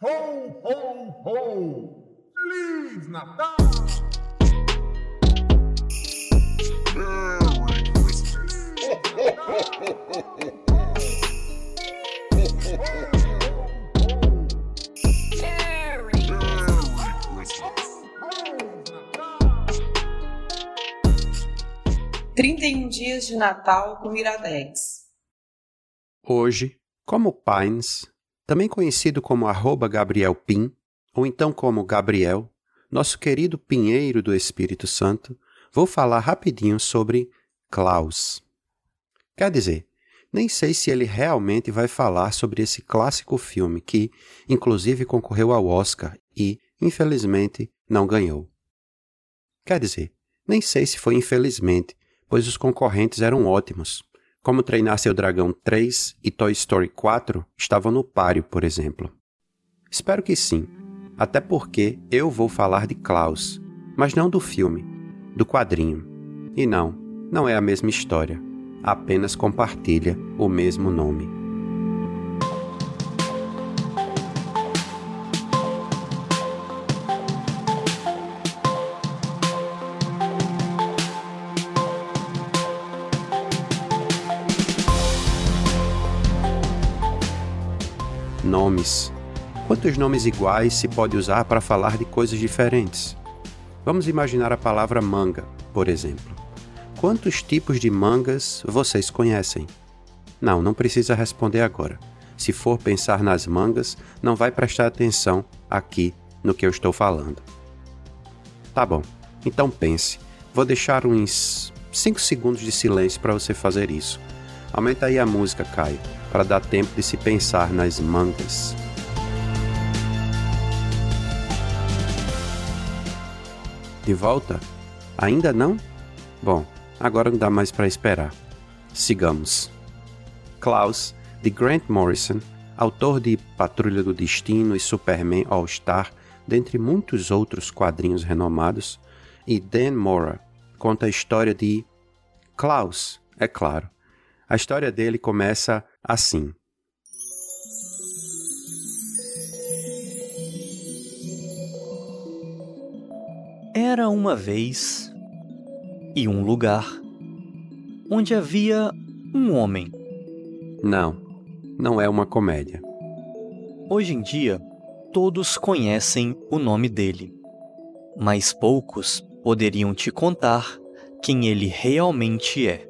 Ho, ho, ho! Feliz Natal! Merry Christmas! Trinta e um dias de Natal com Iradex. Hoje, como Pines, também conhecido como arroba Gabriel Pin, ou então como Gabriel, nosso querido pinheiro do Espírito Santo, vou falar rapidinho sobre Klaus. Quer dizer, nem sei se ele realmente vai falar sobre esse clássico filme que, inclusive, concorreu ao Oscar e, infelizmente, não ganhou. Quer dizer, nem sei se foi infelizmente, pois os concorrentes eram ótimos. Como Treinar Seu Dragão 3 e Toy Story 4 estavam no páreo, por exemplo. Espero que sim, até porque eu vou falar de Klaus, mas não do filme, do quadrinho. E não, não é a mesma história, apenas compartilha o mesmo nome. Nomes. Quantos nomes iguais se pode usar para falar de coisas diferentes? Vamos imaginar a palavra manga, por exemplo. Quantos tipos de mangas vocês conhecem? Não, não precisa responder agora. Se for pensar nas mangas, não vai prestar atenção aqui no que eu estou falando. Tá bom, então pense. Vou deixar uns 5 segundos de silêncio para você fazer isso. Aumenta aí a música, Caio, para dar tempo de se pensar nas mangas. De volta? Ainda não? Bom, agora não dá mais para esperar. Sigamos. Klaus, de Grant Morrison, autor de Patrulha do Destino e Superman All-Star, dentre muitos outros quadrinhos renomados, e Dan Mora, conta a história de Klaus, é claro. A história dele começa assim. Era uma vez e um lugar onde havia um homem. Não, não é uma comédia. Hoje em dia, todos conhecem o nome dele, mas poucos poderiam te contar quem ele realmente é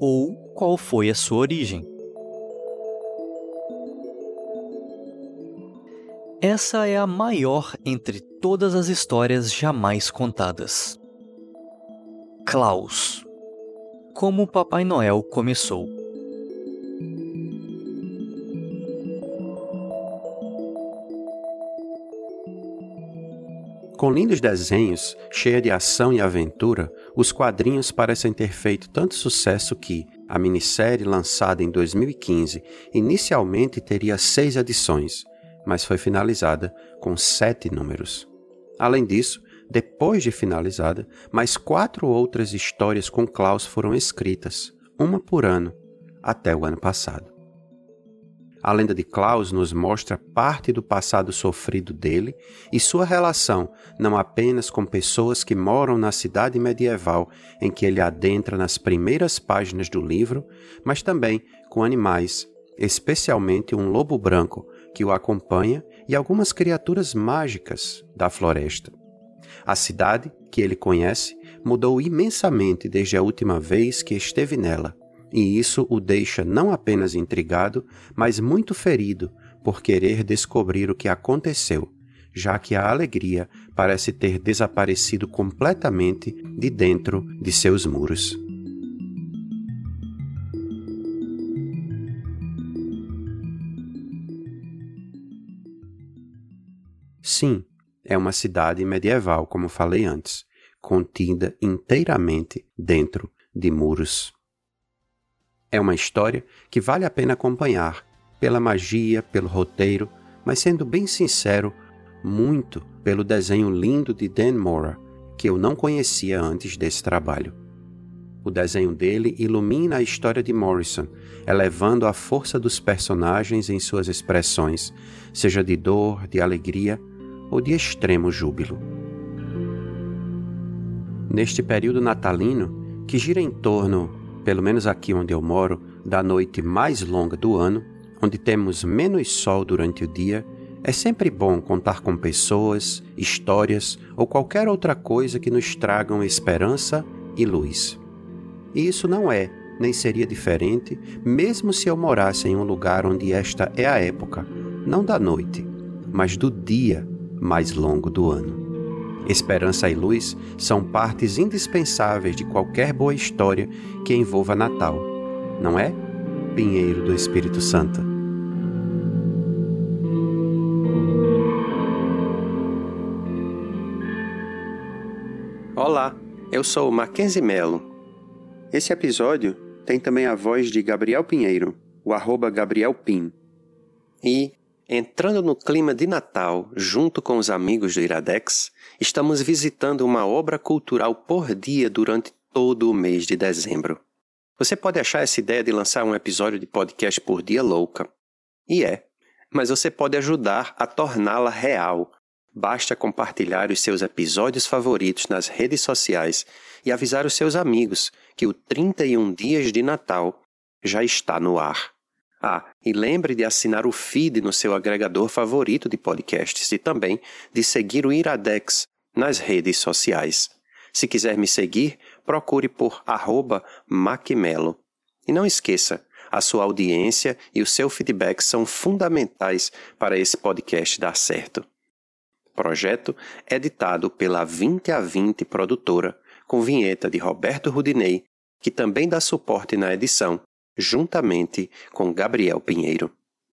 ou qual foi a sua origem. Essa é a maior entre todas as histórias jamais contadas. Klaus Como Papai Noel começou. Com lindos desenhos, cheia de ação e aventura, os quadrinhos parecem ter feito tanto sucesso que a minissérie, lançada em 2015, inicialmente teria seis edições, mas foi finalizada com sete números. Além disso, depois de finalizada, mais quatro outras histórias com Klaus foram escritas, uma por ano, até o ano passado. A lenda de Klaus nos mostra parte do passado sofrido dele e sua relação não apenas com pessoas que moram na cidade medieval em que ele adentra nas primeiras páginas do livro, mas também com animais, especialmente um lobo branco que o acompanha e algumas criaturas mágicas da floresta. A cidade, que ele conhece, mudou imensamente desde a última vez que esteve nela e isso o deixa não apenas intrigado, mas muito ferido por querer descobrir o que aconteceu, já que a alegria parece ter desaparecido completamente de dentro de seus muros. Sim, é uma cidade medieval, como falei antes, contida inteiramente dentro de muros. É uma história que vale a pena acompanhar, pela magia, pelo roteiro, mas sendo bem sincero, muito pelo desenho lindo de Dan Mora, que eu não conhecia antes desse trabalho. O desenho dele ilumina a história de Morrison, elevando a força dos personagens em suas expressões, seja de dor, de alegria ou de extremo júbilo. Neste período natalino, que gira em torno, pelo menos aqui onde eu moro, da noite mais longa do ano, onde temos menos sol durante o dia, é sempre bom contar com pessoas, histórias ou qualquer outra coisa que nos tragam esperança e luz. E isso não é, nem seria diferente, mesmo se eu morasse em um lugar onde esta é a época, não da noite, mas do dia mais longo do ano. Esperança e luz são partes indispensáveis de qualquer boa história que envolva Natal, não é? Pinheiro do Espírito Santo. Olá, eu sou Mackenzie Melo. Esse episódio tem também a voz de Gabriel Pinheiro, o arroba Gabriel Pin. E, entrando no clima de Natal, junto com os amigos do Iradex, estamos visitando uma obra cultural por dia durante todo o mês de dezembro. Você pode achar essa ideia de lançar um episódio de podcast por dia louca. E é, mas você pode ajudar a torná-la real Basta compartilhar os seus episódios favoritos nas redes sociais e avisar os seus amigos que o 31 Dias de Natal já está no ar. Ah, e lembre de assinar o feed no seu agregador favorito de podcasts e também de seguir o Iradex nas redes sociais. Se quiser me seguir, procure por arroba Macmelo. E não esqueça, a sua audiência e o seu feedback são fundamentais para esse podcast dar certo projeto editado pela 20 a 20 produtora, com vinheta de Roberto Rudinei, que também dá suporte na edição, juntamente com Gabriel Pinheiro.